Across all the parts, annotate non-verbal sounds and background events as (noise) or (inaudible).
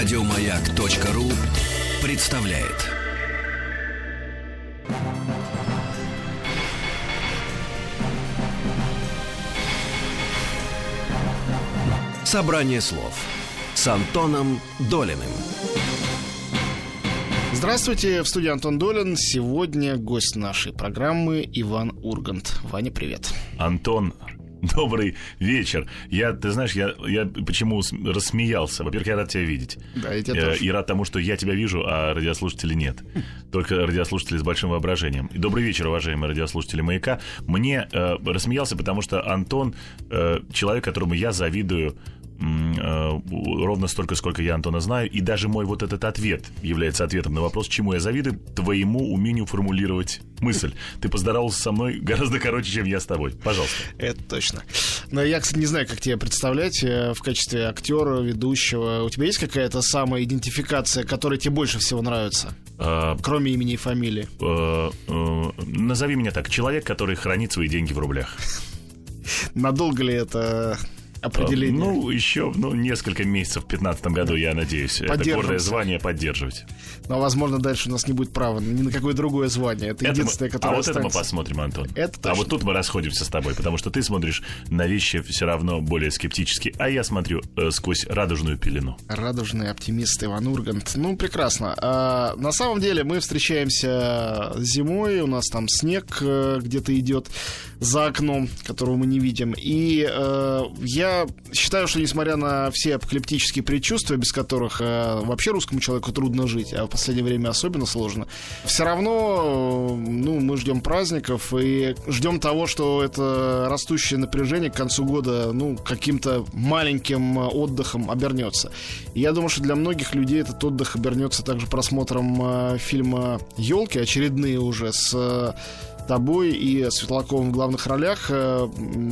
Радиомаяк.ру представляет. Собрание слов с Антоном Долиным. Здравствуйте, в студии Антон Долин. Сегодня гость нашей программы Иван Ургант. Ваня, привет. Антон, (laughs) Добрый вечер. Я, ты знаешь, я, я почему рассмеялся? Во-первых, я рад тебя видеть. Да, я тебя э, тоже. И рад тому, что я тебя вижу, а радиослушатели нет. (laughs) Только радиослушатели с большим воображением. И добрый вечер, уважаемые радиослушатели «Маяка». Мне э, рассмеялся, потому что Антон э, человек, которому я завидую ровно столько, сколько я Антона знаю, и даже мой вот этот ответ является ответом на вопрос, чему я завидую, твоему умению формулировать мысль. Ты поздоровался со мной гораздо короче, чем я с тобой. Пожалуйста. Это точно. Но я, кстати, не знаю, как тебя представлять э, в качестве актера, ведущего. У тебя есть какая-то самая идентификация, которая тебе больше всего нравится? А, Кроме имени и фамилии. А, а, назови меня так. Человек, который хранит свои деньги в рублях. Надолго ли это определение? Ну, еще ну, несколько месяцев в 2015 году, я надеюсь, это гордое звание поддерживать. Но, возможно, дальше у нас не будет права ни на какое другое звание. Это, это единственное, мы... которое А останется. вот это мы посмотрим, Антон. Это точно. А вот тут мы расходимся с тобой, потому что ты смотришь на вещи все равно более скептически, а я смотрю э, сквозь радужную пелену. Радужный оптимист Иван Ургант. Ну, прекрасно. А, на самом деле мы встречаемся зимой, у нас там снег э, где-то идет за окном, которого мы не видим. И э, я считаю, что несмотря на все апокалиптические предчувствия, без которых э, вообще русскому человеку трудно жить, а в последнее время особенно сложно, все равно э, ну, мы ждем праздников и ждем того, что это растущее напряжение к концу года ну, каким-то маленьким отдыхом обернется. И я думаю, что для многих людей этот отдых обернется также просмотром э, фильма «Елки», очередные уже с э, тобой и Светлаковым в главных ролях. Э,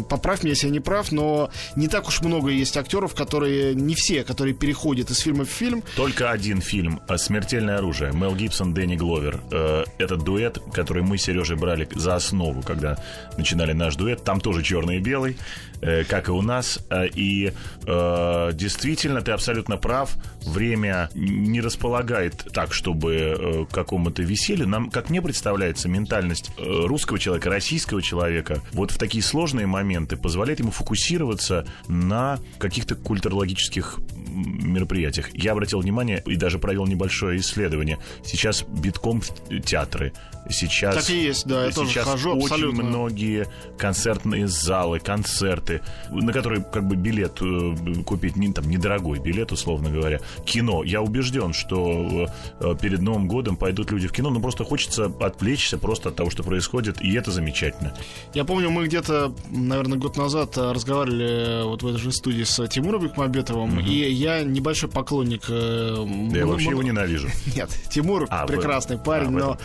поправь меня, если я не прав, но не так уж много есть актеров, которые, не все, которые переходят из фильма в фильм. Только один фильм «Смертельное оружие». Мел Гибсон, Дэнни Гловер. Э, этот дуэт, который мы с Сережей брали за основу, когда начинали наш дуэт. Там тоже черный и белый, э, как и у нас. И действительно, ты абсолютно прав. Время не располагает так, чтобы к какому-то веселью. Нам, как мне представляется, ментальность русского человека, российского человека, вот в такие сложные моменты позволяет ему фокусироваться на каких-то культурологических мероприятиях. Я обратил внимание и даже провел небольшое исследование. Сейчас битком театры. Сейчас, так и есть, да, я сейчас тоже хожу очень абсолютно. многие концертные залы, концерты, на которые как бы билет э, купить не, там, недорогой билет, условно говоря. Кино. Я убежден, что э, перед Новым годом пойдут люди в кино, но просто хочется отвлечься просто от того, что происходит, и это замечательно. Я помню, мы где-то, наверное, год назад разговаривали вот в этой же студии с Тимуром Бекмамбетовым, угу. и я небольшой поклонник... Э, да я вообще его ненавижу. (laughs) Нет, Тимур а, прекрасный вы... парень, а, но...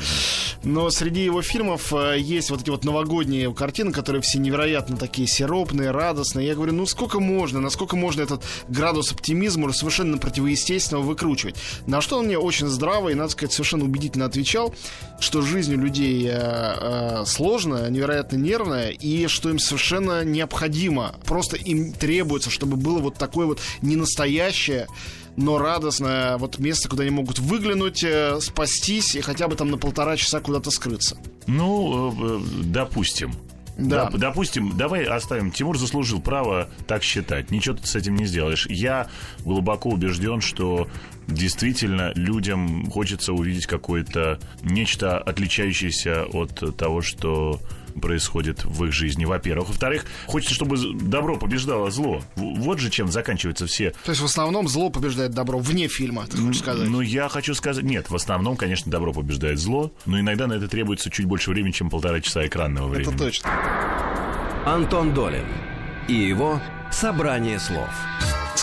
Но среди его фильмов э, есть вот эти вот новогодние картины, которые все невероятно такие сиропные, радостные. Я говорю, ну сколько можно, насколько можно этот градус оптимизма совершенно противоестественного выкручивать. На что он мне очень здраво и, надо сказать, совершенно убедительно отвечал, что жизнь у людей э, э, сложная, невероятно нервная, и что им совершенно необходимо, просто им требуется, чтобы было вот такое вот ненастоящее но радостное вот место, куда они могут выглянуть, э, спастись и хотя бы там на полтора часа куда-то скрыться. Ну, э, допустим. Да. да. Допустим, давай оставим. Тимур заслужил право так считать. Ничего ты с этим не сделаешь. Я глубоко убежден, что действительно людям хочется увидеть какое-то нечто отличающееся от того, что происходит в их жизни, во-первых. Во-вторых, хочется, чтобы добро побеждало зло. Вот же чем заканчиваются все. То есть в основном зло побеждает добро вне фильма, ты хочешь сказать? Ну, я хочу сказать... Нет, в основном, конечно, добро побеждает зло, но иногда на это требуется чуть больше времени, чем полтора часа экранного времени. Это точно. Антон Долин и его «Собрание слов».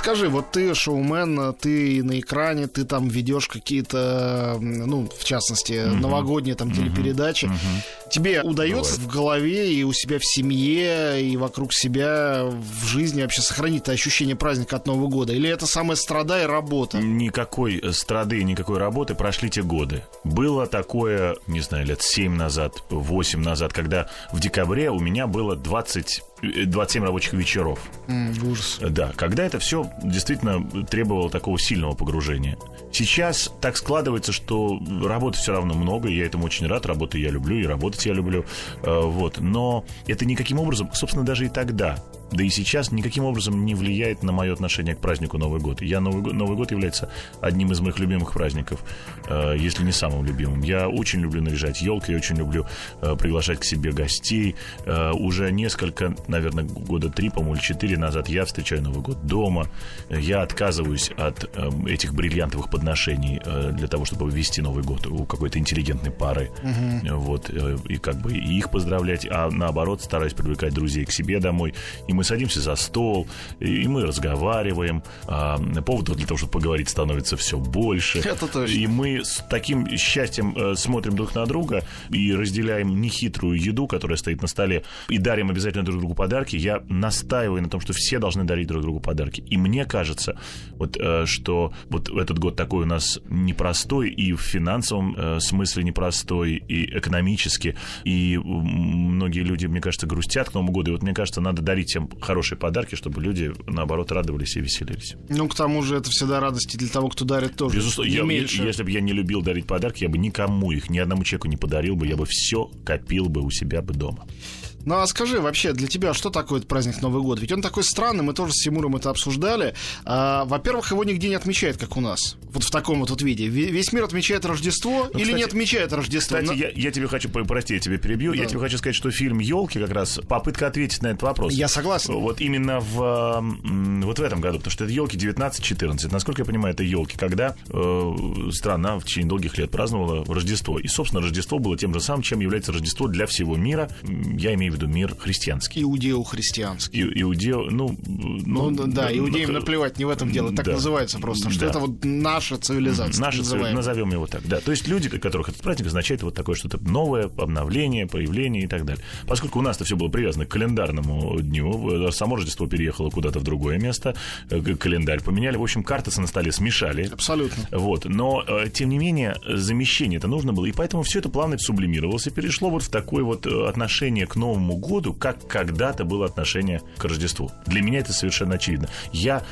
Скажи, вот ты шоумен, ты на экране, ты там ведешь какие-то, ну, в частности, uh-huh. новогодние там телепередачи. Uh-huh. Тебе удается Бывает. в голове и у себя в семье, и вокруг себя в жизни вообще сохранить это ощущение праздника от Нового года? Или это самая страда и работа? Никакой э, страды, никакой работы прошли те годы. Было такое, не знаю, лет 7 назад, 8 назад, когда в декабре у меня было 20, э, 27 рабочих вечеров. М, ужас. Да, когда это все действительно требовало такого сильного погружения. Сейчас так складывается, что работы все равно много, и я этому очень рад, работу я люблю, и работать я люблю, э, вот. Но это никаким образом, собственно, даже и тогда, да и сейчас никаким образом не влияет на мое отношение к празднику Новый год. Я Новый год, Новый год является одним из моих любимых праздников, э, если не самым любимым. Я очень люблю наряжать елки, я очень люблю э, приглашать к себе гостей. Э, уже несколько, наверное, года три, по-моему, или четыре назад я встречаю Новый год дома. Я отказываюсь от э, этих бриллиантовых подношений э, для того, чтобы ввести Новый год у какой-то интеллигентной пары. Э, Вот, э, и как бы и их поздравлять, а наоборот стараюсь привлекать друзей к себе домой. И мы садимся за стол, и мы разговариваем. А, поводов для того, чтобы поговорить, становится все больше. Это точно. И мы с таким счастьем э, смотрим друг на друга и разделяем нехитрую еду, которая стоит на столе, и дарим обязательно друг другу подарки. Я настаиваю на том, что все должны дарить друг другу подарки. И мне кажется, вот, э, что вот этот год такой у нас непростой и в финансовом э, смысле непростой, и экономически, и многие люди, мне кажется, грустят к Новому году. И вот мне кажется, надо дарить всем хорошие подарки, чтобы люди, наоборот, радовались и веселились. Ну, к тому же, это всегда радости для того, кто дарит тоже. Безусловно, я- меньше. если бы я не любил дарить подарки, я бы никому их, ни одному человеку не подарил бы, я бы все копил бы у себя бы дома. Ну а скажи вообще, для тебя что такое этот праздник Новый год? Ведь он такой странный, мы тоже с Тимуром это обсуждали. А, во-первых, его нигде не отмечают, как у нас. Вот в таком вот, вот виде. Ве- Весь мир отмечает Рождество или Ну, кстати- не отмечает Рождество? Кстати, Но- я, я тебе хочу, прости, я тебя перебью, я Да. тебе хочу сказать, что фильм «Елки» как раз попытка ответить на этот вопрос. Я согласен. Вот именно в, вот в этом году, потому что это елки 19-14. Насколько я понимаю, это елки, когда э, страна в течение долгих лет праздновала Рождество. И, собственно, Рождество было тем же самым, чем является Рождество для всего мира. Я имею в виду мир христианский. Иудео-христианский. И, иудео, ну, Ну, да, да, иудеям наплевать, не в этом дело. Так да. называется просто, что Да. это вот наша цивилизация. Наша называемая. назовем его так, да. То есть люди, которых этот праздник означает вот такое что-то новое, обновление, появление и так далее. Поскольку у нас-то все было привязано к календарному дню, э, само Рождество переехало куда-то в другое место, э, календарь поменяли, в общем, карты на столе смешали. Абсолютно. Вот, но, э, тем не менее, замещение это нужно было, и поэтому все это плавно сублимировалось и перешло вот в такое вот отношение к Новому году, как когда-то было отношение к Рождеству. Для меня это совершенно очевидно. Я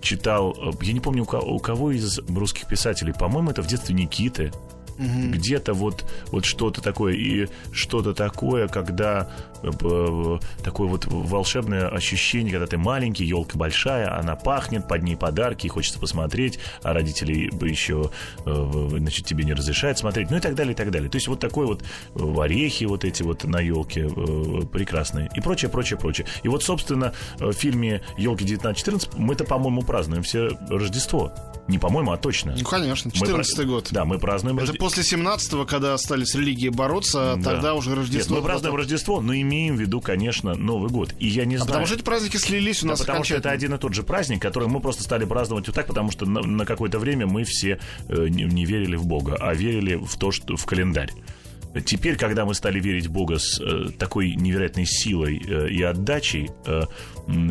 читал, э, я не помню, у кого из русских писателей, по-моему, это в детстве Никиты, где-то вот, вот что-то такое, и что-то такое, когда э, э, такое вот волшебное ощущение, когда ты маленький, елка большая, она пахнет, под ней подарки, хочется посмотреть, а родители бы еще, э, значит, тебе не разрешают смотреть, ну и так далее, и так далее. То есть вот такой вот орехи вот эти вот на елке прекрасные и прочее, прочее, прочее. И вот, собственно, в фильме «Елки 1914» мы-то, по-моему, празднуем все Рождество. Не по-моему, а точно. Ну, конечно, Мы 14 пра- год. Да, мы празднуем Это Рождество. после 17-го, когда стали с религией бороться, Да. тогда уже Рождество. Нет, мы празднуем Рождество, но имеем в виду, конечно, Новый год. И я не А знаю... потому что эти праздники слились у Да, нас потому что это один и тот же праздник, который мы просто стали праздновать вот так, потому что на, на какое-то время мы все э, не, не верили в Бога, а верили в то, что в календарь. Теперь, когда мы стали верить в Бога с э, такой невероятной силой э, и отдачей, э,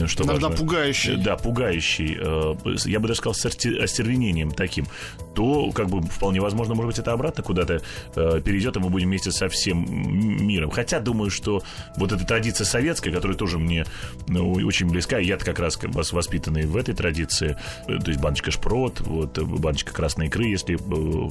что Иногда важно, пугающей. э, да, пугающий, э, я бы даже сказал, с осте- остервенением таким, то, как бы, вполне возможно, может быть, это обратно куда-то э, перейдет, и мы будем вместе со всем миром. Хотя, думаю, что вот эта традиция советская, которая тоже мне ну, очень близка, и я-то как раз вас воспитанный в этой традиции, э, то есть баночка шпрот, вот, э, баночка красной икры, если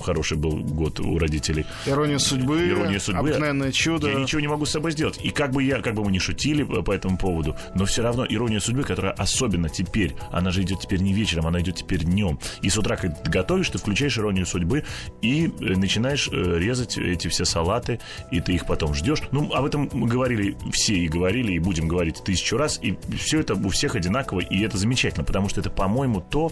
хороший был год у родителей. Ирония судьбы, Ирония судьбы. обыкновенное чудо. Я ничего не могу с собой сделать. И как бы я, как бы мы не шутили по по этому поводу, но все равно ирония судьбы, которая особенно теперь, она же идет теперь не вечером, она идет теперь днем. И с утра, когда ты готовишь, ты включаешь иронию судьбы и э, начинаешь э, резать эти все салаты, и ты их потом ждешь. Ну, об этом мы говорили все и говорили, и будем говорить тысячу раз, и все это у всех одинаково, и это замечательно, потому что это, по-моему, то,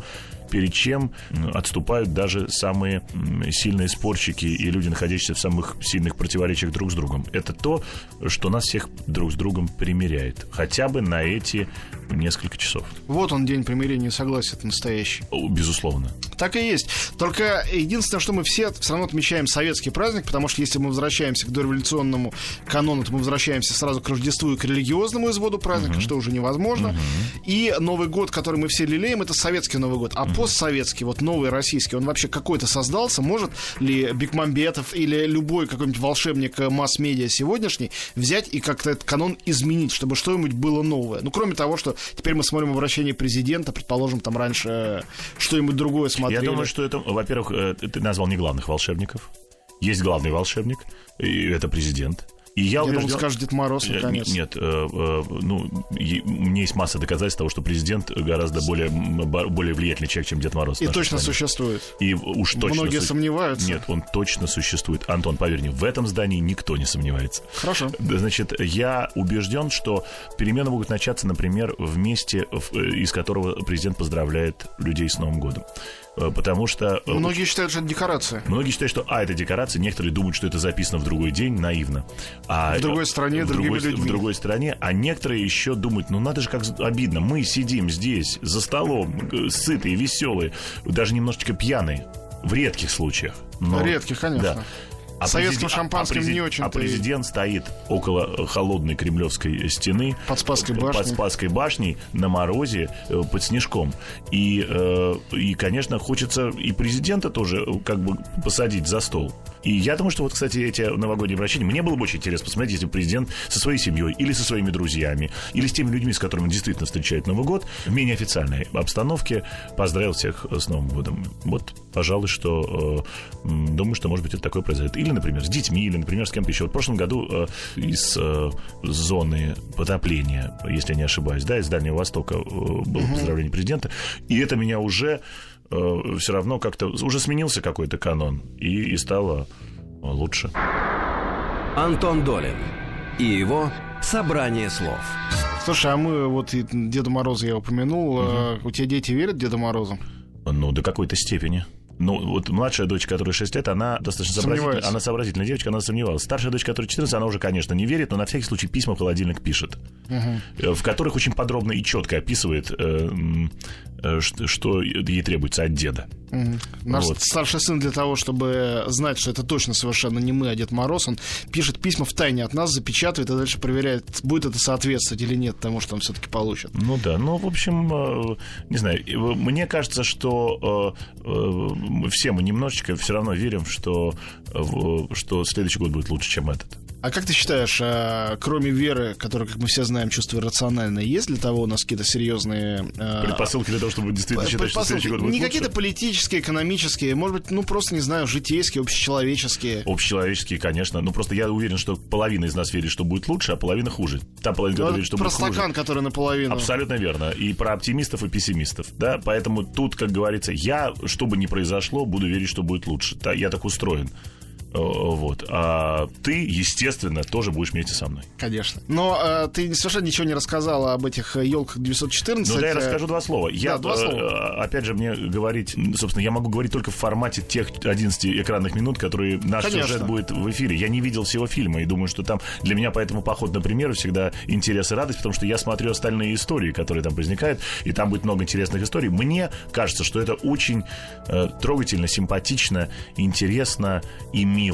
перед чем отступают даже самые сильные спорщики и люди, находящиеся в самых сильных противоречиях друг с другом. Это то, что нас всех друг с другом примиряет. Хотя бы на эти несколько часов. Вот он, день примирения и согласия, настоящий. Безусловно. Так и есть. Только единственное, что мы все все равно отмечаем советский праздник, потому что если мы возвращаемся к дореволюционному канону, то мы возвращаемся сразу к Рождеству и к религиозному изводу праздника, uh-huh. что уже невозможно. Uh-huh. И Новый год, который мы все лелеем, это советский Новый год. А uh-huh. постсоветский, вот новый российский, он вообще какой-то создался? Может ли Бекмамбетов или любой какой-нибудь волшебник масс-медиа сегодняшний взять и как-то этот канон изменить, чтобы что-нибудь было новое? Ну, кроме того, что теперь мы смотрим обращение президента, предположим, там раньше что-нибудь другое смотрели. Я думаю, что это, во-первых, э, ты назвал не главных волшебников. Есть главный волшебник, и это президент. И я, я убежден... думал, скажет Дед Мороз, наконец. Нет, э, э, ну, е, у меня есть масса доказательств того, что президент гораздо более, более влиятельный человек, чем Дед Мороз. И точно стране. существует. И уж точно... Многие су... сомневаются. Нет, он точно существует. Антон, поверь мне, в этом здании никто не сомневается. Хорошо. Значит, я убежден, что перемены могут начаться, например, в месте, э, из которого президент поздравляет людей с Новым годом. Э, потому что... Э, многие считают, что это декорация. Многие считают, что, а, это декорация, некоторые думают, что это записано в другой день, наивно. А, в другой стране, в другой, людьми. В другой стране, а некоторые еще думают, ну, надо же, как обидно, мы сидим здесь, за столом, сытые, веселые, даже немножечко пьяные, в редких случаях. Но, редких, конечно. Да. А Советским шампанским а не очень. А президент стоит около холодной кремлевской стены. Под Спасской башней. Под Спасской башней на морозе, э, под снежком. И, э, и, конечно, хочется и президента тоже э, как бы посадить за стол. И я думаю, что вот, кстати, эти новогодние обращения, мне было бы очень интересно посмотреть, если президент со своей семьей или со своими друзьями, или с теми людьми, с которыми он действительно встречает Новый год, в менее официальной обстановке поздравил всех с Новым годом. Вот, пожалуй, что э, думаю, что, может быть, это такое произойдет. Или, например, с детьми, или, например, с кем-то еще. Вот в прошлом году э, из э, зоны потопления, если я не ошибаюсь, да, из Дальнего Востока э, было поздравление президента, и это меня уже все равно как-то уже сменился какой-то канон и, и стало лучше. Антон Долин и его собрание слов. Слушай, а мы вот Деда Мороза я упомянул. Угу. У тебя дети верят Деду Морозу? Ну, до какой-то степени. Ну, вот младшая дочь, которая 6 лет, она достаточно сообразительная, она сообразительная девочка, она сомневалась. Старшая дочь, которая 14, она уже, конечно, не верит, но на всякий случай письма в холодильник пишет, угу. в которых очень подробно и четко описывает, э, э, что ей требуется от деда. Угу. Наш вот. старший сын для того, чтобы знать, что это точно совершенно не мы, а Дед Мороз, он пишет письма в тайне от нас, запечатывает и дальше проверяет, будет это соответствовать или нет тому, что он все-таки получит. Ну да, ну, в общем, не знаю, мне кажется, что все мы немножечко все равно верим, что, что следующий год будет лучше, чем этот. А как ты считаешь, а, кроме веры, которая, как мы все знаем, чувство рациональное, есть для того у нас какие-то серьезные... А, предпосылки для того, чтобы действительно считать, что следующий год будет Не какие-то политические, экономические, может быть, ну просто, не знаю, житейские, общечеловеческие. Общечеловеческие, конечно. Ну просто я уверен, что половина из нас верит, что будет лучше, а половина хуже. Та половина, которая верит, что про будет стакан, хуже. который наполовину. Абсолютно верно. И про оптимистов и пессимистов. Да? Поэтому тут, как говорится, я, что бы ни произошло, буду верить, что будет лучше. Я так устроен. Э, вот. А ты, естественно, тоже будешь вместе со мной. Конечно. Но э, ты совершенно ничего не рассказала об этих елках 914. Ну да, я расскажу два слова. Я, да, два э, слова. Опять же, мне говорить, собственно, я могу говорить только в формате тех 11 экранных минут, которые наш Конечно. сюжет будет в эфире. Я не видел всего фильма и думаю, что там для меня поэтому поход на премьеру всегда интерес и радость, потому что я смотрю остальные истории, которые там возникают, и там будет много интересных историй. Мне кажется, что это очень э, трогательно, симпатично, интересно и мило,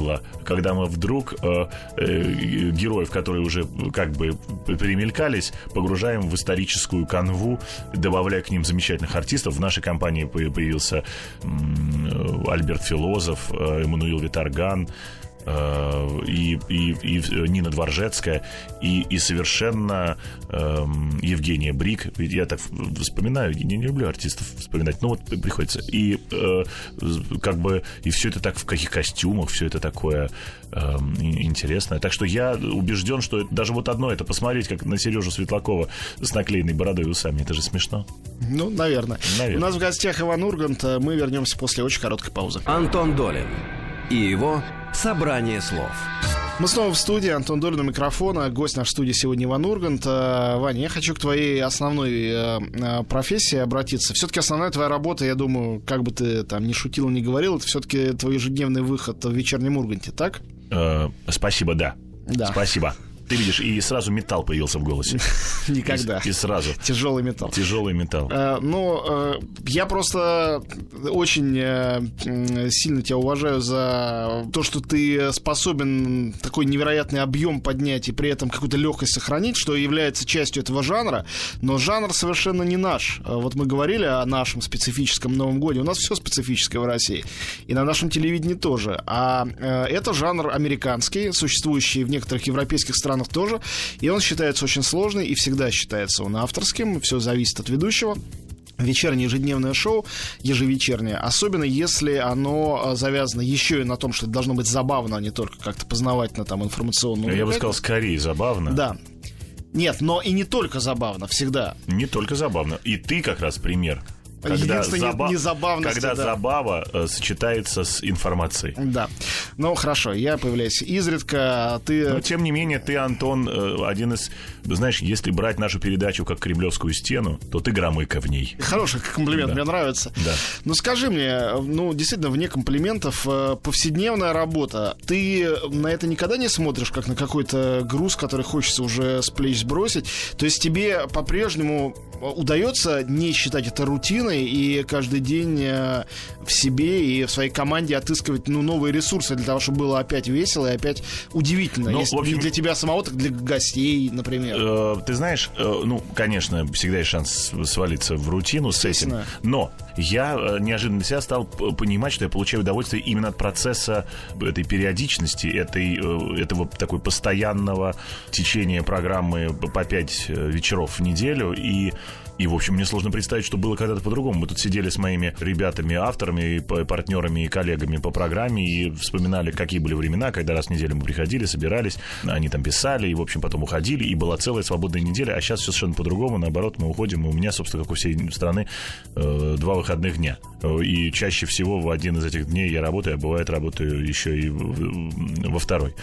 когда мы вдруг э, э, героев, которые уже как бы перемелькались, погружаем в историческую канву, добавляя к ним замечательных артистов. В нашей компании появился э, Альберт Филозов, э, Эммануил Виторган, Э, и, и, и Нина Дворжецкая, и, и совершенно э, Евгения Брик. Я так вспоминаю, я не люблю артистов вспоминать, но вот приходится. И э, как бы и все это так в каких костюмах, все это такое э, интересное. Так что я убежден, что даже вот одно это посмотреть, как на Сережу Светлакова с наклеенной бородой и усами, это же смешно. Ну, наверное. наверное. У нас в гостях Иван Ургант. Мы вернемся после очень короткой паузы. Антон Долин и его Собрание слов. Мы снова в студии. Антон Долин у микрофона. Гость наш студии сегодня Иван Ургант. Э, Ваня, я хочу к твоей основной э, э, профессии обратиться. Все-таки основная твоя работа, я думаю, как бы ты там не шутил, не говорил, это все-таки твой ежедневный выход в вечернем Урганте, так? Э, спасибо, да. Да. Спасибо. Ты видишь, и сразу металл появился в голосе. (laughs) Никогда. И, и сразу. Тяжелый металл. Тяжелый металл. Э, ну, э, я просто очень э, сильно тебя уважаю за то, что ты способен такой невероятный объем поднять и при этом какую-то легкость сохранить, что является частью этого жанра. Но жанр совершенно не наш. Э, вот мы говорили о нашем специфическом Новом Годе. У нас все специфическое в России. И на нашем телевидении тоже. А э, это жанр американский, существующий в некоторых европейских странах тоже. И он считается очень сложный и всегда считается он авторским. Все зависит от ведущего вечернее ежедневное шоу, ежевечернее, особенно если оно э, завязано еще и на том, что это должно быть забавно, а не только как-то познавательно, там, информационно. Я бы сказал, скорее забавно. Да. Нет, но и не только забавно, всегда. Не только забавно. И ты как раз пример когда, заба... не когда да. забава э, сочетается с информацией. Да. Ну, хорошо, я появляюсь изредка, а ты... Но, тем не менее, ты, Антон, э, один из... Знаешь, если брать нашу передачу как Кремлевскую стену, то ты громыка в ней. Хороший комплимент, да. мне нравится. Да. Ну, скажи мне, ну, действительно, вне комплиментов, э, повседневная работа, ты на это никогда не смотришь, как на какой-то груз, который хочется уже с плеч сбросить? То есть тебе по-прежнему удается не считать это рутиной и каждый день э, в себе и в своей команде отыскивать ну, новые ресурсы для того, чтобы было опять весело и опять удивительно. Ну, Если общем, не для тебя самого, так для гостей, например. Э, ты знаешь, э, ну, конечно, всегда есть шанс свалиться в рутину с этим. Но я неожиданно для себя стал понимать, что я получаю удовольствие именно от процесса этой периодичности, этой, этого такой постоянного течения программы по пять вечеров в неделю. И и, в общем, мне сложно представить, что было когда-то по-другому. Мы тут сидели с моими ребятами, авторами, партнерами и коллегами по программе и вспоминали, какие были времена, когда раз в неделю мы приходили, собирались, они там писали, и, в общем, потом уходили, и была целая свободная неделя, а сейчас все совершенно по-другому, наоборот, мы уходим, и у меня, собственно, как у всей страны, э, два выходных дня. И чаще всего в один из этих дней я работаю, а бывает работаю еще и во второй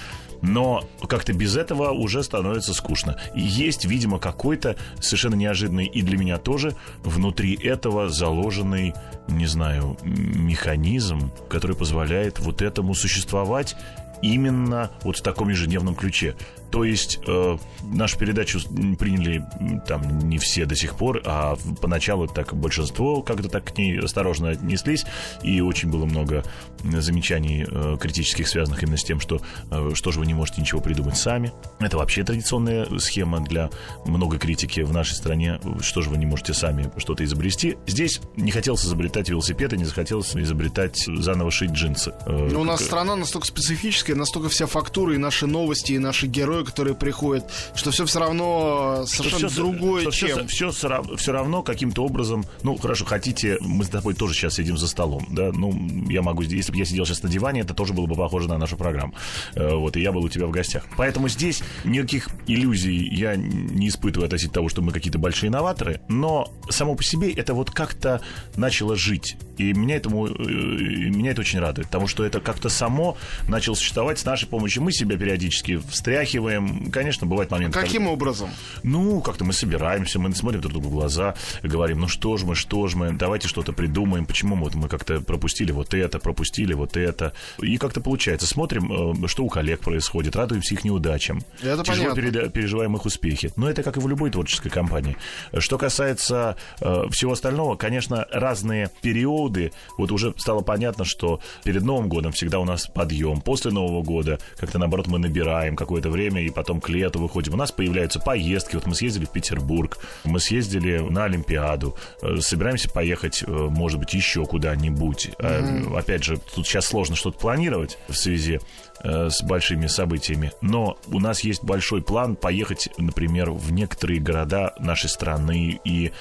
но как-то без этого уже становится скучно. И есть, видимо, какой-то совершенно неожиданный и для меня тоже внутри этого заложенный, не знаю, механизм, который позволяет вот этому существовать именно вот в таком ежедневном ключе. То есть э, нашу передачу приняли там не все до сих пор, а поначалу так большинство как-то так к ней осторожно отнеслись, и очень было много замечаний э, критических, связанных именно с тем, что э, что же вы не можете ничего придумать сами. Это вообще традиционная схема для много критики в нашей стране, что же вы не можете сами что-то изобрести. Здесь не хотелось изобретать велосипеды, не захотелось изобретать заново шить джинсы. Э, Но у нас страна настолько специфическая, настолько вся фактура и наши новости, и наши герои герои, которые приходят, что все все равно совершенно что другое, все, чем... Все, все, все равно каким-то образом, ну, хорошо, хотите, мы с тобой тоже сейчас сидим за столом, да, ну, я могу, если бы я сидел сейчас на диване, это тоже было бы похоже на нашу программу, э, вот, и я был у тебя в гостях. Поэтому здесь никаких иллюзий я не испытываю относительно того, что мы какие-то большие инноваторы, но само по себе это вот как-то начало жить, и меня этому, э, меня это очень радует, потому что это как-то само начало существовать с нашей помощью, мы себя периодически встряхиваем, придумываем. Конечно, бывает момент. А каким когда... образом? Ну, как-то мы собираемся, мы смотрим друг другу в глаза, говорим, ну что ж мы, что ж мы, давайте что-то придумаем. Почему вот мы как-то пропустили вот это, пропустили вот это. И как-то получается. Смотрим, э, что у коллег происходит, радуемся их неудачам. Это Тяжело понятно. переживаем их успехи. Но это как и в любой творческой компании. Что касается э, всего остального, конечно, разные периоды. Вот уже стало понятно, что перед Новым годом всегда у нас подъем. После Нового года как-то, наоборот, мы набираем какое-то время время, и потом к лету выходим. У нас появляются поездки. Вот мы съездили в Петербург, мы съездили на Олимпиаду. Э, собираемся поехать, э, может быть, еще куда-нибудь. Mm-hmm. Опять же, тут сейчас сложно что-то планировать в связи с большими событиями. Но у нас есть большой план поехать, например, в некоторые города нашей страны и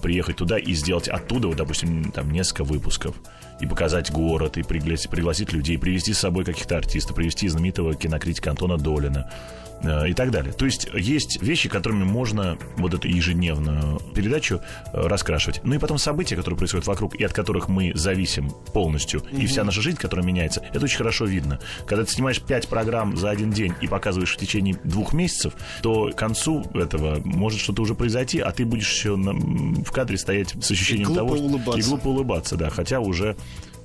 приехать туда и сделать оттуда, вот, допустим, там несколько выпусков и показать город, и пригласить, пригласить людей, привести с собой каких-то артистов, привести знаменитого кинокритика Антона Долина. Э, и так далее. То есть есть вещи, которыми можно вот эту ежедневную передачу э, раскрашивать. Ну и потом события, которые происходят вокруг, и от которых мы зависим полностью, mm-hmm. и вся наша жизнь, которая меняется, это очень хорошо видно. Когда ты снимаешь пять программ за один день и показываешь в течение двух месяцев, то к концу этого может что-то уже произойти, а ты будешь еще на, в кадре стоять с ощущением и того, что... Улыбаться. И глупо улыбаться, да, хотя уже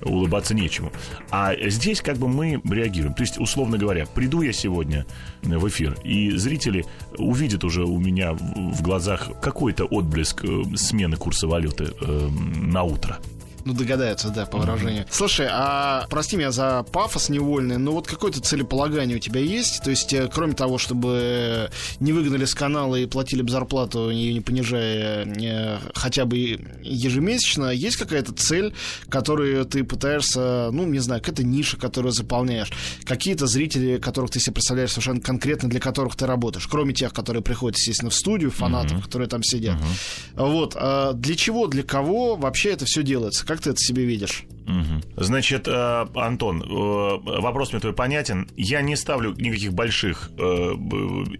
улыбаться нечему. А здесь как бы мы реагируем. То есть, условно говоря, приду я сегодня в эфир, и зрители увидят уже у меня в глазах какой-то отблеск э, смены курса валюты э, на утро. Ну, догадаются, да, по выражению. Mm-hmm. Слушай, а прости меня за пафос невольный, но вот какое-то целеполагание у тебя есть? То есть, э, кроме того, чтобы не выгнали с канала и платили бы зарплату, ее не понижая не, хотя бы ежемесячно, есть какая-то цель, которую ты пытаешься, ну, не знаю, какая-то ниша, которую заполняешь, какие-то зрители, которых ты себе представляешь совершенно конкретно, для которых ты работаешь, кроме тех, которые приходят, естественно, в студию, фанатов, mm-hmm. которые там сидят. Mm-hmm. Вот. А для чего, для кого вообще это все делается? Как ты это себе видишь? Угу. Значит, э, Антон, э, вопрос мне твой понятен. Я не ставлю никаких больших э,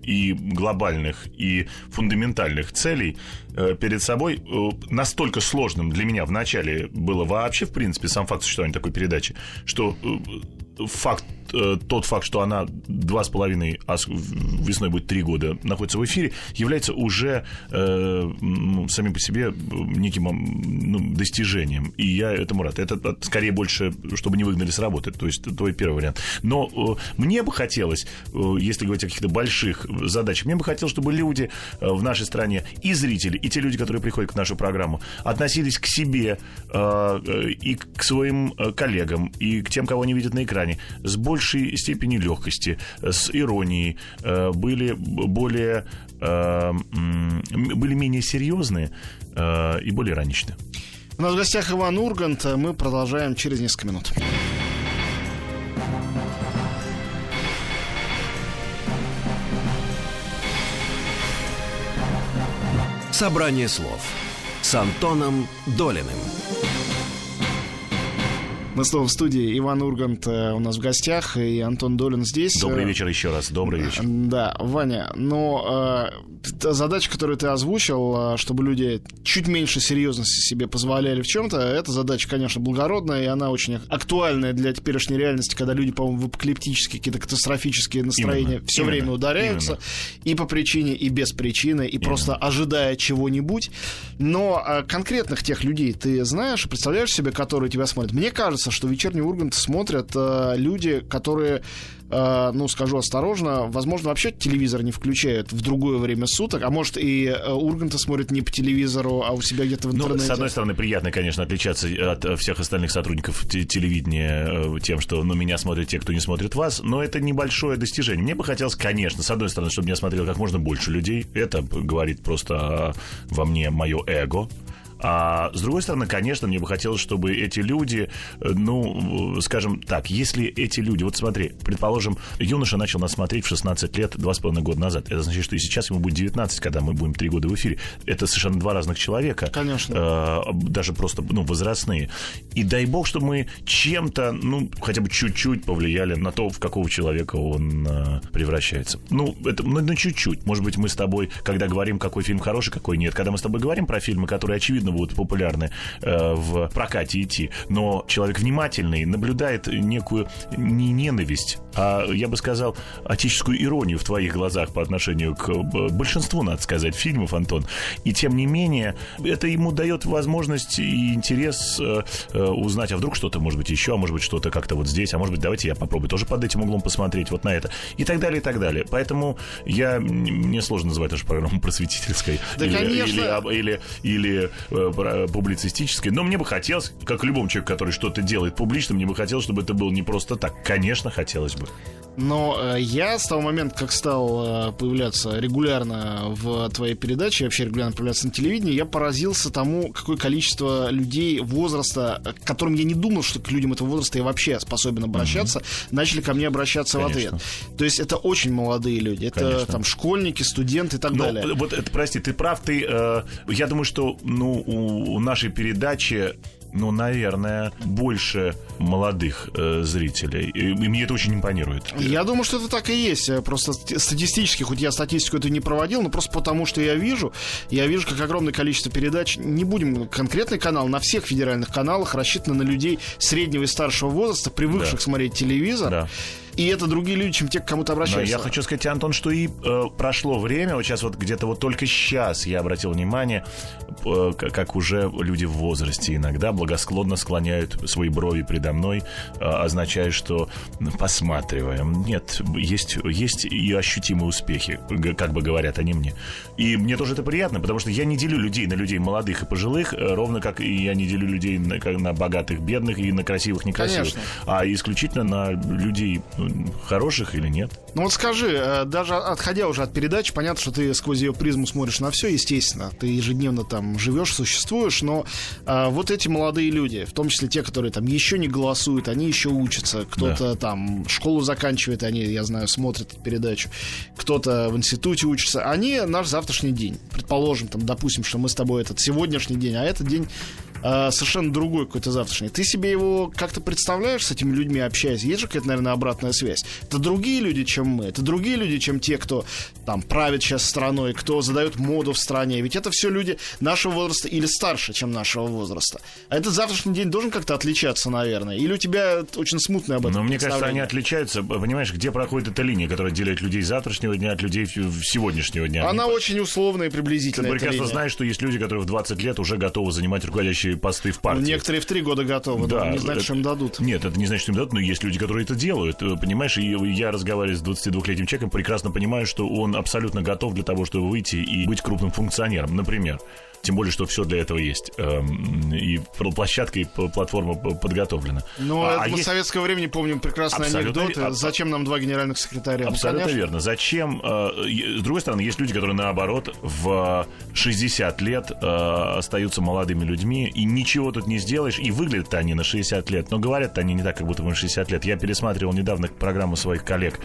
и глобальных, и фундаментальных целей перед собой. Настолько сложным для меня вначале было вообще, в принципе, сам факт существования такой передачи, что факт Э, тот факт, что она два с половиной, а весной будет три года находится в эфире, является уже э, ну, самим по себе неким ну, достижением. И я этому рад. Это скорее больше, чтобы не выгнали с работы. То есть твой первый вариант. Но э, мне бы хотелось, э, если говорить о каких-то больших задачах, мне бы хотелось, чтобы люди э, в нашей стране и зрители, и те люди, которые приходят к нашу программу, относились к себе э, э и к своим коллегам, и к тем, кого они видят на экране, с большей большей степени легкости, э, с иронией, э, были более, э, были менее серьезные и более ироничны. У нас в гостях Иван Ургант. Мы продолжаем через несколько минут. Собрание слов с Антоном Долиным. Мы снова в студии. Иван Ургант э, у нас в гостях, и Антон Долин здесь. Добрый э, вечер еще раз. Добрый вечер. Да, Ваня, но э, задача, которую ты озвучил, э, чтобы люди чуть меньше серьезности себе позволяли в чем-то, эта задача, конечно, благородная, и она очень актуальная для теперешней реальности, когда люди, по-моему, в апокалиптические, какие-то катастрофические настроения именно, все именно, время ударяются, именно. и по причине, и без причины, и именно. просто ожидая чего-нибудь. Но э, конкретных тех людей ты знаешь, представляешь себе, которые тебя смотрят? Мне кажется, кажется, что вечерний Ургант смотрят э, люди, которые, э, ну, скажу осторожно, возможно, вообще телевизор не включают в другое время суток, а может и э, Урганта смотрят не по телевизору, а у себя где-то в интернете. Ну, с одной стороны, приятно, конечно, отличаться от всех остальных сотрудников телевидения э, тем, что, ну, меня смотрят те, кто не смотрит вас, но это небольшое достижение. Мне бы хотелось, конечно, с одной стороны, чтобы меня смотрело как можно больше людей. Это говорит просто во мне мое эго. А с другой стороны, конечно, мне бы хотелось, чтобы эти люди, э, ну, скажем так, если эти люди, вот смотри, предположим, юноша начал нас смотреть в 16 лет, два с половиной года назад. Это значит, что и сейчас ему будет 19, когда мы будем три года в эфире. Это совершенно два разных человека. Конечно. Э, даже просто, ну, возрастные. И дай бог, чтобы мы чем-то, ну, хотя бы чуть-чуть повлияли на то, в какого человека он э, превращается. Ну, это, ну, ну, чуть-чуть. Может быть, мы с тобой, когда говорим, какой фильм хороший, какой нет, когда мы с тобой говорим про фильмы, которые, очевидно, будут популярны э, в прокате идти, но человек внимательный наблюдает некую не ненависть, а, я бы сказал, отеческую иронию в твоих глазах по отношению к э, большинству, надо сказать, фильмов, Антон. И тем не менее, это ему дает возможность и интерес э, э, узнать, а вдруг что-то, может быть, еще, а может быть, что-то как-то вот здесь, а может быть, давайте я попробую тоже под этим углом посмотреть вот на это. И так далее, и так далее. Поэтому я, мне сложно называть нашу программу (laughs) просветительской. Да, или, конечно. Или, или, или публицистической. Но мне бы хотелось, как любому человеку, который что-то делает публично, мне бы хотелось, чтобы это было не просто так. Конечно, хотелось бы. Но э, я с того момента, как стал э, появляться регулярно в твоей передаче, вообще регулярно появляться на телевидении, я поразился тому, какое количество людей возраста, к которым я не думал, что к людям этого возраста я вообще способен обращаться, угу. начали ко мне обращаться Конечно. в ответ. То есть это очень молодые люди, это Конечно. там школьники, студенты и так Но, далее. Вот это, прости, ты прав, ты. Э, я думаю, что ну у, нашей передачи ну, наверное, больше молодых э, зрителей. И, и мне это очень импонирует. Я думаю, что это так и есть. Просто статистически, хоть я статистику эту не проводил, но просто потому, что я вижу, я вижу, как огромное количество передач, не будем конкретный канал, на всех федеральных каналах рассчитано на людей среднего и старшего возраста, привыкших да. смотреть телевизор. Да и это другие люди, чем те, к кому ты обращаешься. Но я хочу сказать, Антон, что и э, прошло время, вот сейчас вот где-то вот только сейчас я обратил внимание, э, как уже люди в возрасте иногда благосклонно склоняют свои брови предо мной, э, означая, что посматриваем. Нет, есть, есть и ощутимые успехи, как бы говорят они мне. И мне тоже это приятно, потому что я не делю людей на людей молодых и пожилых, э, ровно как и я не делю людей на, на богатых, бедных и на красивых, некрасивых. Конечно. А исключительно на людей хороших или нет. Ну вот скажи, э, даже отходя уже от передачи, понятно, что ты сквозь ее призму смотришь на все, естественно. Ты ежедневно там живешь, существуешь, но а, вот эти молодые люди, в том числе те, которые там еще не голосуют, они еще учатся. Кто-то да. там школу заканчивает, они, я знаю, смотрят передачу. Кто-то в институте учится. Они наш завтрашний день. Предположим, там, допустим, что мы с тобой этот сегодняшний день, а этот день э, совершенно другой какой-то завтрашний. Ты себе его как-то представляешь с этими людьми общаясь? Есть же какая-то, наверное, обратная связь. Это другие люди, чем мы. Это другие люди, чем те, кто там правит сейчас страной, кто задает моду в стране. Ведь это все люди нашего возраста или старше, чем нашего возраста. А этот завтрашний день должен как-то отличаться, наверное. Или у тебя очень смутное об этом Но мне кажется, они отличаются. Понимаешь, где проходит эта линия, которая делит людей завтрашнего дня от людей сегодняшнего дня? Она они... очень условная и приблизительная. Ты прекрасно знаешь, что есть люди, которые в 20 лет уже готовы занимать руководящие посты в партии. Ну, некоторые в 3 года готовы, да. Не значит, что им дадут. Нет, это не значит, что им дадут, но есть люди, которые это делают. Понимаешь, и я разговариваю с 22-летним человеком, прекрасно понимаю, что он абсолютно готов для того, чтобы выйти и быть крупным функционером. Например, тем более, что все для этого есть. Эм, и площадка, и платформа подготовлена. Ну, а, а есть... советского времени помним прекрасный анекдот. Аб... Зачем нам два генеральных секретаря? Абсолютно ну, верно. Зачем? Э, с другой стороны, есть люди, которые, наоборот, в 60 лет э, остаются молодыми людьми, и ничего тут не сделаешь, и выглядят они на 60 лет, но говорят они не так, как будто бы на 60 лет. Я пересматривал недавно программу своих коллег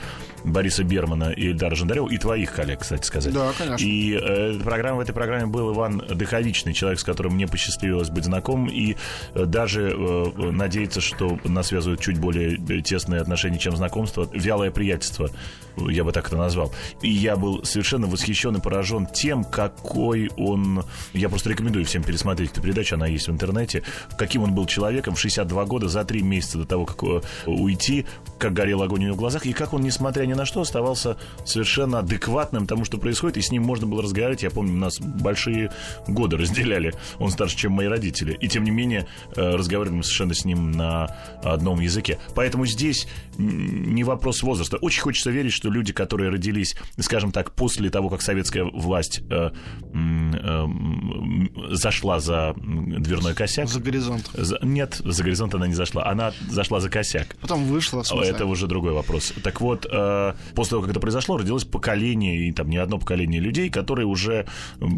Бориса Бермана и Эльдара Жандарева, и твоих коллег, кстати сказать. Да, конечно. И э, программа, в этой программе был Иван Дыховичный, человек, с которым мне посчастливилось быть знаком, и э, даже э, надеяться, что нас связывают чуть более тесные отношения, чем знакомство, вялое приятельство, я бы так это назвал. И я был совершенно восхищен и поражен тем, какой он... Я просто рекомендую всем пересмотреть эту передачу, она есть в интернете. Каким он был человеком в 62 года, за три месяца до того, как э, уйти, как горел огонь у него в глазах, и как он, несмотря ни на что, оставался совершенно адекватным тому, что происходит, и с ним можно было разговаривать. Я помню, нас большие годы разделяли. Он старше, чем мои родители. И тем не менее, э, разговаривали мы совершенно с ним на одном языке. Поэтому здесь не вопрос возраста. Очень хочется верить, что люди, которые родились, скажем так, после того, как советская власть э, э, зашла за дверной косяк. За горизонт. За, нет, за горизонт она не зашла. Она зашла за косяк. Потом вышла. Это уже другой вопрос. Так вот, э, после того, как это произошло, родилось поколение, и там не одно поколение людей, которые уже,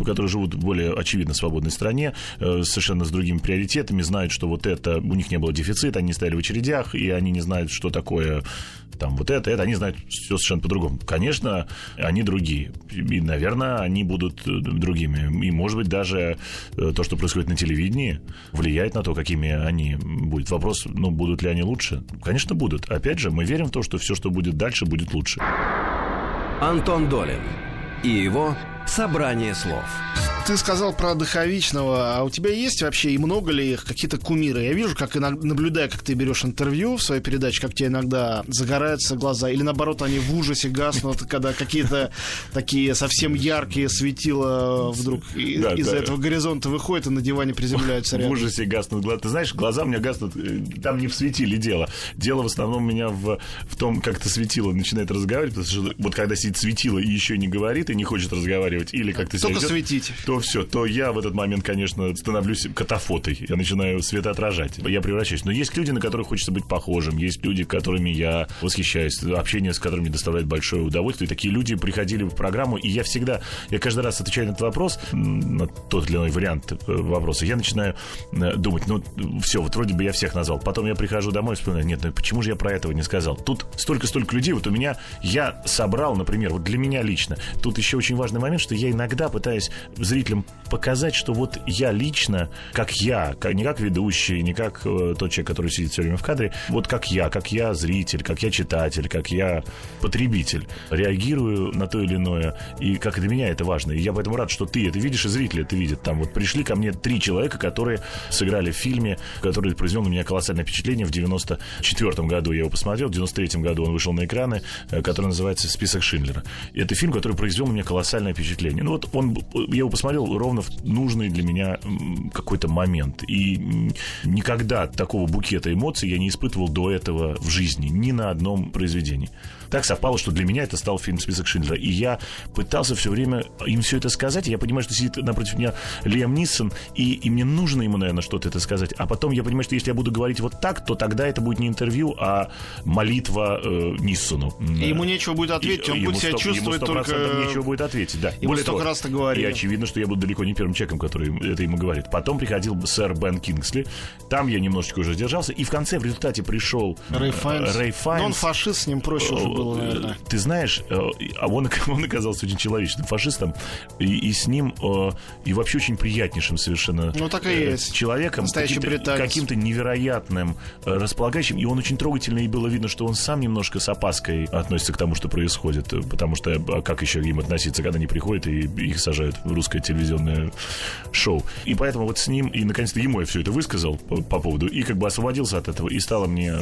которые живут в более очевидно свободной стране, э, совершенно с другими приоритетами, знают, что вот это, у них не было дефицита, они стояли в очередях, и они не знают, что такое там вот это, это, они знают все совершенно по-другому. Конечно, они другие. И, наверное, они будут э, другими. И, может быть, даже э, то, что происходит на телевидении, влияет на то, какими они будут. Вопрос, ну, будут ли они лучше? Конечно, будут. Опять же, мы верим в то, что все, что будет дальше, будет лучше. Антон Долин и его «Собрание слов» ты сказал про Дыховичного, а у тебя есть вообще и много ли их какие-то кумиры? Я вижу, как иногда, наблюдая, как ты берешь интервью в своей передаче, как тебе иногда загораются глаза, или наоборот, они в ужасе гаснут, (laughs) когда какие-то такие совсем яркие светила вдруг да, из-за да. этого горизонта выходят и на диване приземляются (laughs) рядом. В ужасе гаснут глаза. Ты знаешь, глаза у меня гаснут, э, там не в светиле дело. Дело в основном у меня в, в том, как то светило начинает разговаривать, потому что вот когда сидит светило и еще не говорит, и не хочет разговаривать, или как-то Только себя светить то все, то я в этот момент, конечно, становлюсь катафотой. Я начинаю светоотражать. Я превращаюсь. Но есть люди, на которых хочется быть похожим. Есть люди, которыми я восхищаюсь. Общение с которыми доставляет большое удовольствие. И такие люди приходили в программу, и я всегда, я каждый раз отвечаю на этот вопрос, на тот или иной вариант э, вопроса, я начинаю э, думать, ну, все, вот вроде бы я всех назвал. Потом я прихожу домой и вспоминаю, нет, ну почему же я про этого не сказал? Тут столько-столько людей, вот у меня, я собрал, например, вот для меня лично, тут еще очень важный момент, что я иногда пытаюсь зрителям показать, что вот я лично, как я, не как ведущий, не как э, тот человек, который сидит все время в кадре, вот как я, как я зритель, как я читатель, как я потребитель, реагирую на то или иное, и как для меня это важно. И я поэтому рад, что ты это видишь, и зрители это видят. Там вот пришли ко мне три человека, которые сыграли в фильме, который произвел на меня колоссальное впечатление в 94 году. Я его посмотрел, в 93 году он вышел на экраны, э, который называется «Список Шиндлера». Это фильм, который произвел на меня колоссальное впечатление. Ну вот он, я его посмотрел ровно в нужный для меня какой-то момент. И никогда такого букета эмоций я не испытывал до этого в жизни, ни на одном произведении так совпало, что для меня это стал фильм «Список Шиндлера». И я пытался все время им все это сказать. И я понимаю, что сидит напротив меня Лиам Ниссон, и, и мне нужно ему, наверное, что-то это сказать. А потом я понимаю, что если я буду говорить вот так, то тогда это будет не интервью, а молитва э, Ниссону. И ему нечего будет ответить, и, он будет себя чувствовать ему только... нечего будет ответить, да. Ему Более столько раз ты говорил. И очевидно, что я буду далеко не первым человеком, который это ему говорит. Потом приходил сэр Бен Кингсли. Там я немножечко уже сдержался. И в конце в результате пришел Рэй Файнс. Рэй Файнс. Но он фашист, с ним проще уже было, наверное. Ты знаешь, э, а он, (laughs) он оказался очень человечным фашистом, и, и с ним, э, и вообще очень приятнейшим совершенно ну, так и э, есть. человеком, каким-то, каким-то невероятным, располагающим, и он очень трогательный, и было видно, что он сам немножко с опаской относится к тому, что происходит, потому что как еще им относиться, когда они приходят и их сажают в русское телевизионное шоу. И поэтому вот с ним, и наконец-то ему я все это высказал по, по поводу, и как бы освободился от этого, и стало мне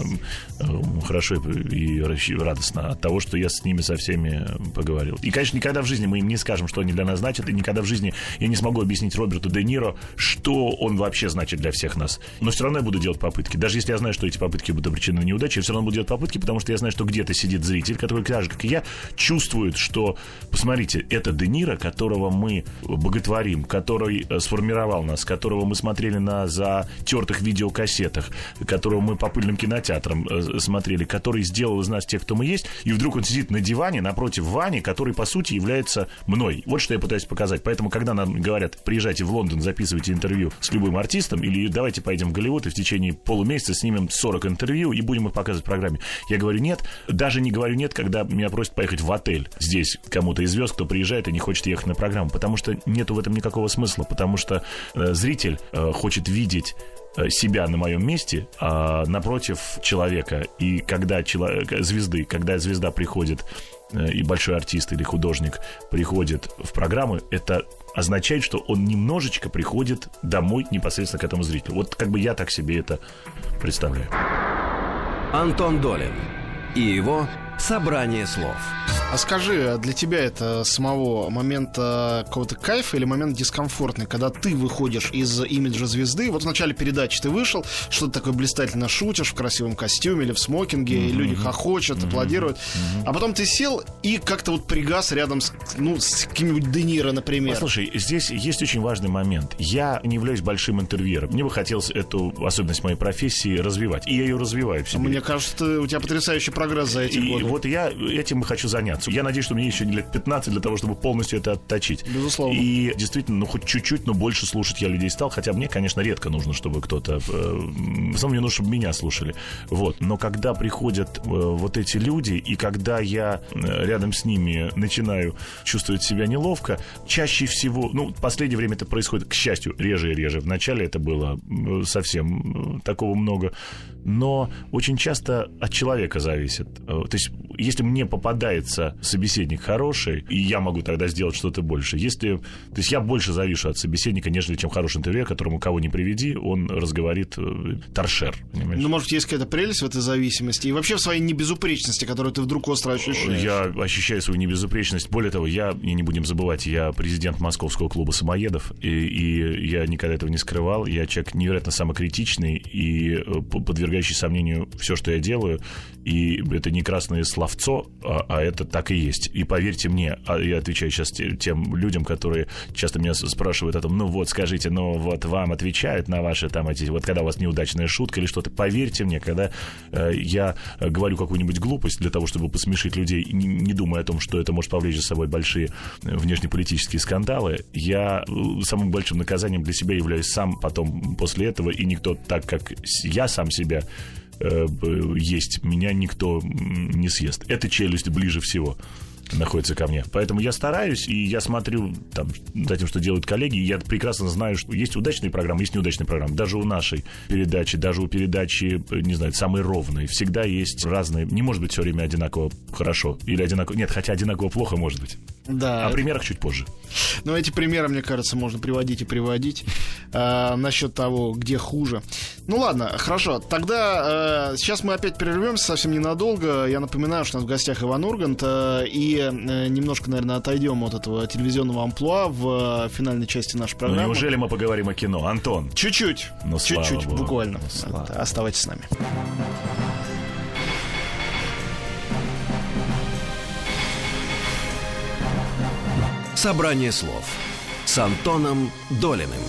хорошо и радостно от того, что я с ним ними со всеми поговорил. И, конечно, никогда в жизни мы им не скажем, что они для нас значат, и никогда в жизни я не смогу объяснить Роберту Де Ниро, что он вообще значит для всех нас. Но все равно я буду делать попытки. Даже если я знаю, что эти попытки будут обречены на неудачу, я все равно буду делать попытки, потому что я знаю, что где-то сидит зритель, который так же, как и я, чувствует, что, посмотрите, это Де Ниро, которого мы боготворим, который э, сформировал нас, которого мы смотрели на затертых видеокассетах, которого мы по пыльным кинотеатрам э, смотрели, который сделал из нас тех, кто мы есть, и вдруг он сидит на диване напротив Вани, который, по сути, является мной. Вот что я пытаюсь показать. Поэтому, когда нам говорят, приезжайте в Лондон, записывайте интервью с любым артистом, или давайте поедем в Голливуд и в течение полумесяца снимем 40 интервью и будем их показывать в программе. Я говорю нет, даже не говорю нет, когда меня просят поехать в отель здесь кому-то из звезд, кто приезжает и не хочет ехать на программу, потому что нету в этом никакого смысла, потому что э, зритель э, хочет видеть Э, себя на моем месте а напротив человека. И когда человек, звезды, когда звезда приходит, э, и большой артист или художник приходит в программу, это означает, что он немножечко приходит домой непосредственно к этому зрителю. Вот как бы я так себе это представляю. Антон Долин и его Собрание слов. А скажи, а для тебя это самого момента какого-то кайфа или момент дискомфортный, когда ты выходишь из имиджа звезды? Вот в начале передачи ты вышел, что-то такое блистательно шутишь в красивом костюме или в смокинге, mm-hmm. и люди хохочут, mm-hmm. аплодируют. Mm-hmm. А потом ты сел и как-то вот пригас рядом с, ну, с каким-нибудь Де Ниро, например. Послушай, здесь есть очень важный момент. Я не являюсь большим интервьюером. Мне бы хотелось эту особенность моей профессии развивать. И я ее развиваю в себе. Мне кажется, у тебя потрясающий прогресс за эти и, годы вот я этим и хочу заняться. Я надеюсь, что мне еще лет 15 для того, чтобы полностью это отточить. Безусловно. И действительно, ну хоть чуть-чуть, но больше слушать я людей стал, хотя мне, конечно, редко нужно, чтобы кто-то... Э, в основном мне нужно, чтобы меня слушали. Вот. Но когда приходят э, вот эти люди, и когда я э, рядом с ними начинаю чувствовать себя неловко, чаще всего, ну, в последнее время это происходит, к счастью, реже и реже. Вначале это было совсем такого много. Но очень часто от человека зависит. То есть если мне попадается собеседник хороший, и я могу тогда сделать что-то больше. Если, то есть я больше завишу от собеседника, нежели чем хороший интервью, которому кого не приведи, он разговорит э, торшер. Понимаешь? Ну, может, есть какая-то прелесть в этой зависимости и вообще в своей небезупречности, которую ты вдруг остро ощущаешь. Я ощущаю свою небезупречность. Более того, я, и не будем забывать, я президент Московского клуба самоедов, и, и я никогда этого не скрывал. Я человек невероятно самокритичный и э, подвергающий сомнению все, что я делаю. И это не красные словцо, а, а это так и есть. И поверьте мне, а я отвечаю сейчас тем людям, которые часто меня спрашивают о том, ну вот, скажите, ну вот вам отвечают на ваши там эти, вот когда у вас неудачная шутка или что-то, поверьте мне, когда э, я говорю какую-нибудь глупость для того, чтобы посмешить людей, не, не думая о том, что это может повлечь за собой большие э, внешнеполитические скандалы, я э, самым большим наказанием для себя являюсь сам потом после этого, и никто так, как я сам себя есть, меня никто не съест. Эта челюсть ближе всего. находится ко мне. Поэтому я стараюсь, и я смотрю там, за тем, что делают коллеги, и я прекрасно знаю, что есть удачные программы, есть неудачные программы. Даже у нашей передачи, даже у передачи, не знаю, самой ровной, всегда есть разные... Не может быть все время одинаково хорошо или одинаково... Нет, хотя одинаково плохо может быть. Да. О примерах чуть позже. Но эти примеры, мне кажется, можно приводить и приводить э, насчет того, где хуже. Ну ладно, хорошо. Тогда э, сейчас мы опять прервемся совсем ненадолго. Я напоминаю, что у нас в гостях Иван Ургант. Э, и э, немножко, наверное, отойдем от этого телевизионного амплуа в э, финальной части нашей Ну, программы. неужели мы поговорим о кино? Антон, Чуть-чуть. Ну, Чуть-чуть, буквально. Ну, Оставайтесь с нами. Собрание слов с Антоном Долиным.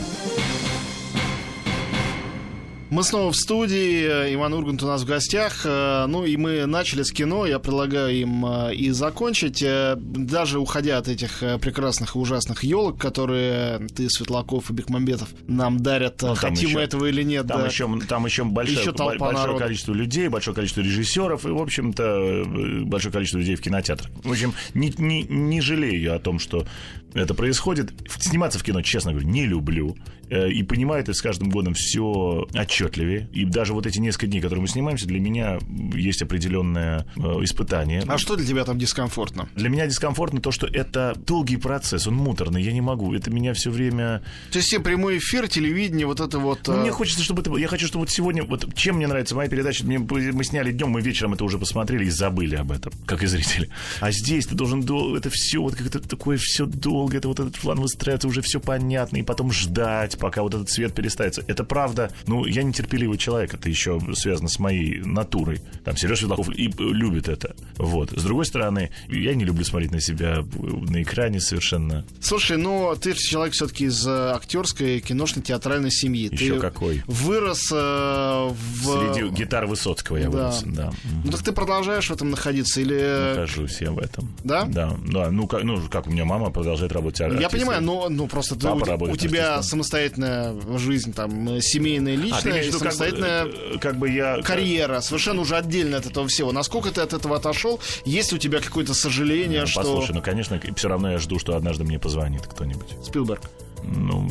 Мы снова в студии, Иван Ургант у нас в гостях. Э, Ну и мы начали с кино, я предлагаю им э, и закончить. Э, Даже уходя от этих прекрасных и ужасных елок, которые ты, Светлаков и Бекмамбетов нам дарят, Ну, хотим еще- мы этого или нет. Там да. еще, там еще большое, Еще толпа большое количество людей, большое количество режиссеров и, в общем-то, большое количество людей в кинотеатрах. В общем, не, не, не жалею о том, что это происходит. Сниматься в кино, честно говорю, не люблю. Э, И понимаю это с каждым годом все отчетливее. И даже вот эти несколько дней, которые мы снимаемся, для меня есть определенное э, испытание. А что для тебя там дискомфортно? Для меня дискомфортно то, что это долгий процесс, он муторный, я не могу. Это меня все время То есть тебе прямой эфир, телевидение, вот это вот... ну, э, мне хочется, чтобы это было. Я хочу, чтобы вот сегодня, вот чем мне нравится моя передача, мне, мы сняли днем, мы вечером это уже посмотрели и забыли об этом, как и зрители. А здесь ты должен дол- это все, вот как-то такое все долго, это вот этот план выстраивается, уже все понятно, и потом ждать, пока вот этот свет перестается. Это правда, ну, я нетерпеливый человек, это еще связано с моей натурой. Там Сережа Светлаков и, э, любит это. Вот. С другой стороны, я не люблю смотреть на себя на экране совершенно. Слушай, ну ты же человек все-таки из э, актерской, киношной, театральной семьи. Еще ты какой. Вырос э, в... Среди гитар Высоцкого я Да. вырос, да. Ну так ты продолжаешь в этом находиться или... Нахожусь я в этом. Да? Да, да. Ну, как, ну, как у меня мама продолжает работать Я артистом. понимаю, но ну просто ты- у, у тебя артистом. самостоятельная жизнь, там, семейная, А, личная, в и виду, как бы, самостоятельная э, как бы я... карьера, совершенно уже отдельно от этого всего. Насколько ты от этого отошел? Есть ли у тебя какое-то сожаление, Ну, что... Послушай, ну, конечно, все равно я жду, что однажды мне позвонит кто-нибудь. Спилберг. Ну,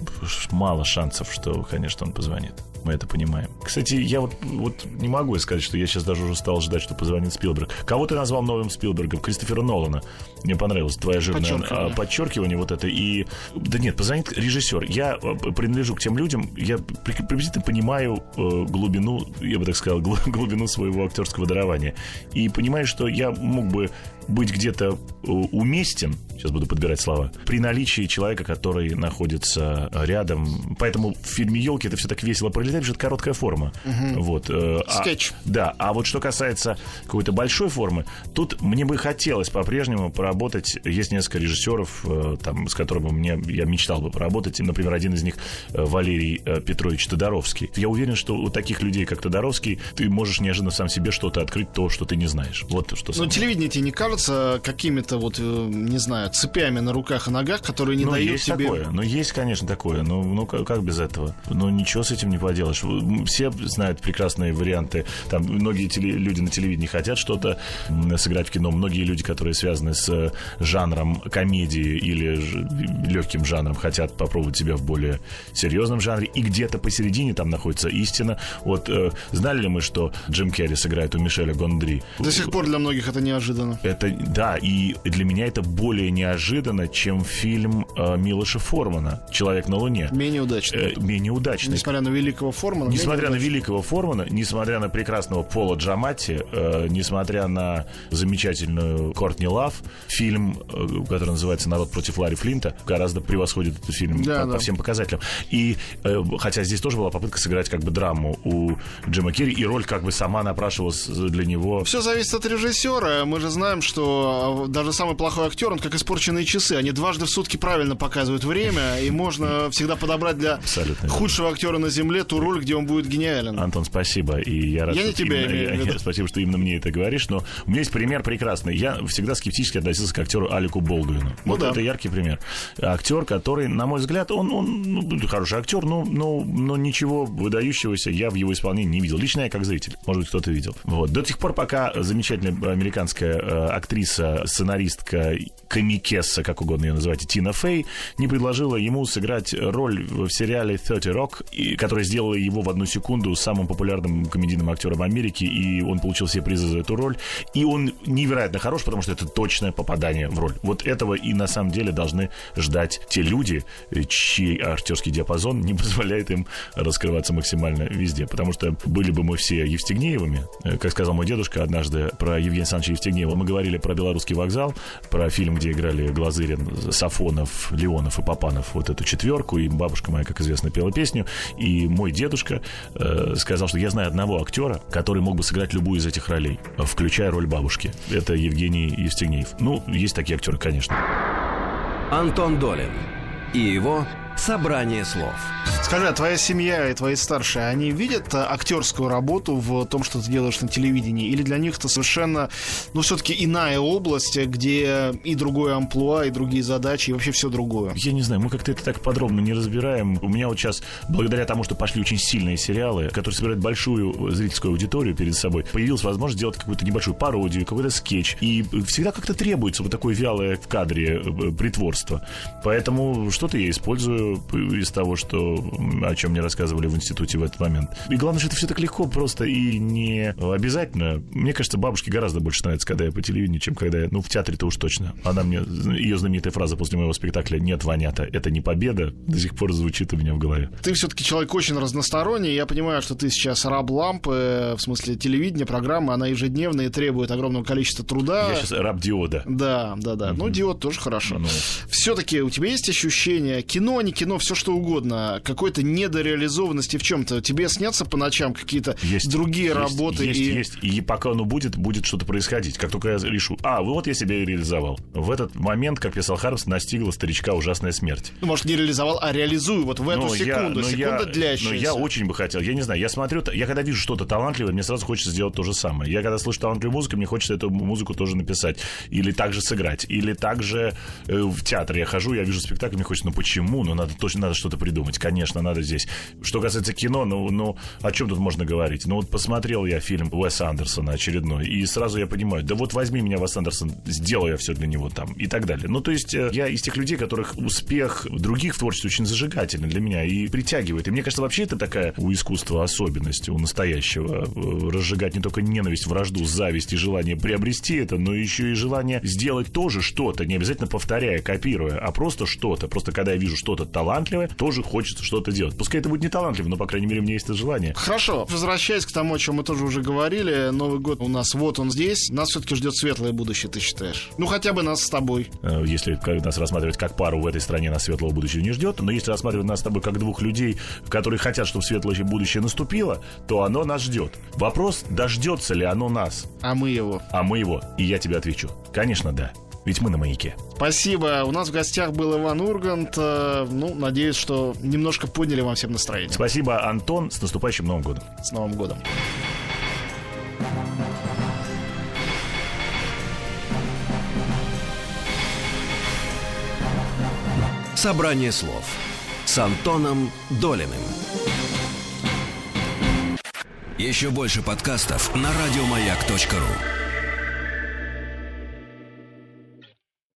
мало шансов, что, конечно, он позвонит. Мы это понимаем. Кстати, я вот, вот не могу сказать, что я сейчас даже уже стал ждать, что позвонит Спилберг. Кого ты назвал новым Спилбергом? Кристофера Нолана. Мне понравилось твое жирное Подчеркивание. а, подчеркивание вот это. И да нет, позвонит режиссер. Я э, принадлежу к тем людям, я при- приблизительно понимаю э, глубину, я бы так сказал, гл- (laughs) глубину своего актерского дарования. И понимаю, что я мог бы быть где-то э, уместен, сейчас буду подбирать слова, при наличии человека, который находится рядом. Поэтому в фильме «Елки» это все так весело пролетает, потому что это короткая форма. Вот. э, а- Скетч. да, а вот что касается какой-то большой формы, тут мне бы хотелось по-прежнему поработать. Есть несколько режиссеров, э, там, с которыми мне, я мечтал бы поработать. Например, один из них э, Валерий э, Петрович Тодоровский. Я уверен, что у таких людей, как Тодоровский, ты можешь неожиданно сам себе что-то открыть, то, что ты не знаешь. Вот что Но самое. телевидение тебе не кажется какими-то вот, э, не знаю, цепями на руках и ногах, которые не ну, дают есть тебе... такое. Ну, есть, конечно, такое. Ну, ну как, как без этого? Ну, ничего с этим не поделаешь. Все знают прекрасные варианты. Там многие теле- люди на телевидении хотят что-то сыграть в кино. Многие люди, которые связаны с э, жанром комедии или легким жанром, хотят попробовать себя в более серьезном жанре. И где-то посередине там находится истина. Вот э, знали ли мы, что Джим Керри сыграет у Мишеля Гондри? До сих пор для многих это неожиданно. Это, да, и для меня это более неожиданно, чем фильм э, Милоша Формана «Человек на Луне». Менее удачно. Э, менее удачный. Несмотря на великого Формана. Несмотря на менее великого Формана, несмотря на прекрасного Пола Джамати, э, несмотря на замечательную Кортни Лав, фильм, э, который называется «Народ против Ларри Флинта», гораздо превосходит этот фильм Да, по, да. по всем показателям. И э, хотя здесь тоже была попытка сыграть как бы драму у Джима Керри, и роль как бы сама напрашивалась для него. Все зависит от режиссера. Мы же знаем, что э, даже самый плохой актер, он как испорченные часы. Они дважды в сутки правильно показывают время, и можно всегда подобрать для Абсолютно верно. худшего актера на земле ту роль, где он будет гениален. Антон, спасибо. И я рад, Я не что тебя именно- имею (laughs) я- я- спасибо, что именно мне это говоришь. Но у меня есть пример прекрасный. Я всегда скептически относился к актеру Алику Болдуину. Ну вот да. это яркий пример. Актер, который, на мой взгляд, он, он ну, хороший актер, но, но, но ничего выдающегося я в его исполнении не видел. Лично я как зритель. Может быть, кто-то видел. Вот. До тех пор, пока замечательная американская э, актриса, сценаристка, комикесса, как угодно ее называйте, Тина Фей, не предложила ему сыграть роль в сериале 30 Rock, и, которая сделала его в одну секунду самым популярным комедийным актером Америки, и он получил все призы за эту роль. И он невероятно хорош, потому что это точное попадание в роль. Вот этого и на самом деле должны ждать те люди, э, чей актерский диапазон не позволяет им раскрываться максимально везде. Потому что были бы мы все Евстигнеевыми, э, как сказал мой дедушка однажды про Евгения Александровича Евстигнеева, мы говорили про белорусский вокзал, про фильм, где играли Глазырин, Сафонов, Леонов и Попанов, вот эту четверку, и бабушка моя, как известно, пела песню, и мой дедушка э, сказал, что я знаю одного актера, который мог бы сыграть любую из этих ролей, включая роль бабушки. Это Евгений Евстигнеев. Ну, есть такие актеры, конечно. Антон Долин и его «Собрание слов». Скажи, а твоя семья и твои старшие, они видят а, актерскую работу в том, что ты делаешь на телевидении? Или для них это совершенно, ну, все-таки иная область, где и другое амплуа, и другие задачи, и вообще все другое? Я не знаю, мы как-то это так подробно не разбираем. У меня вот сейчас, благодаря тому, что пошли очень сильные сериалы, которые собирают большую зрительскую аудиторию перед собой, появилась возможность сделать какую-то небольшую пародию, какой-то скетч. И всегда как-то требуется вот такое вялое в кадре э, притворство. Поэтому что-то я использую из того, что, о чем мне рассказывали в институте в этот момент. И главное, что это все так легко просто и не обязательно. Мне кажется, бабушке гораздо больше нравится, когда я по телевидению, чем когда я, ну, в театре-то уж точно. Она мне, ее знаменитая фраза после моего спектакля «Нет, Ванята, это не победа», до сих пор звучит у меня в голове. Ты все-таки человек очень разносторонний. Я понимаю, что ты сейчас раб лампы, в смысле телевидения, программа, она ежедневная и требует огромного количества труда. Я сейчас раб диода. Да, да, да. Ну, диод тоже хорошо. Ну. Все-таки у тебя есть ощущение, кино, не кино, все что угодно, какой-то недореализованности в чем-то. Тебе снятся по ночам какие-то Есть, другие есть, работы? Есть, и... есть. И пока оно будет, будет что-то происходить. Как только я решу, а, вот я себя и реализовал. В этот момент, как писал Хармс, настигла старичка ужасная смерть. Ну, может, не реализовал, а реализую вот в эту Но я- секунду. но Секунда я, длящаяся. Но я очень бы хотел. Я не знаю, я смотрю, я когда вижу что-то талантливое, мне сразу хочется сделать то же самое. Я когда слышу талантливую музыку, мне хочется эту музыку тоже написать. Или также сыграть. Или также э, в театр я хожу, я вижу спектакль, мне хочется, ну почему? Ну надо точно надо что-то придумать. Конечно, надо здесь. Что касается кино, ну, ну о чем тут можно говорить? Ну вот посмотрел я фильм Уэса Андерсона очередной, и сразу я понимаю, да вот возьми меня, Уэс Андерсон, сделаю я все для него там и так далее. Ну то есть э, я из тех людей, которых успех других в творчестве очень зажигательный для меня и притягивает. И мне кажется, вообще это такая у искусства особенность, у настоящего. э, Разжигать не только ненависть, вражду, зависть и желание приобрести это, но еще и желание сделать тоже что-то, не обязательно повторяя, копируя, а просто что-то. Просто когда я вижу что-то талантливое, тоже хочется что-то делать. Пускай это будет не талантливо, но, по крайней мере, у меня есть это желание. Хорошо, возвращаясь к тому, о чем мы тоже уже говорили, Новый год у нас вот он здесь. Нас все-таки ждет светлое будущее, ты считаешь? Ну, хотя бы нас с тобой. Э, Если нас рассматривать как пару в этой стране, нас светлого будущего не ждет. Но если рассматривать нас с тобой как двух людей, которые хотят, чтобы светлое будущее наступило, то оно нас ждет. Вопрос, дождется ли оно нас, А мы его. а мы его. И я тебе отвечу. Конечно, да. Ведь мы на маяке. Спасибо. У нас в гостях был Иван Ургант. Э, Ну, надеюсь, что немножко подняли вам всем настроение. Спасибо, Антон. С наступающим Новым годом. С Новым годом. «Собрание слов» с Антоном Долиным. Еще больше подкастов на радиомаяк.ру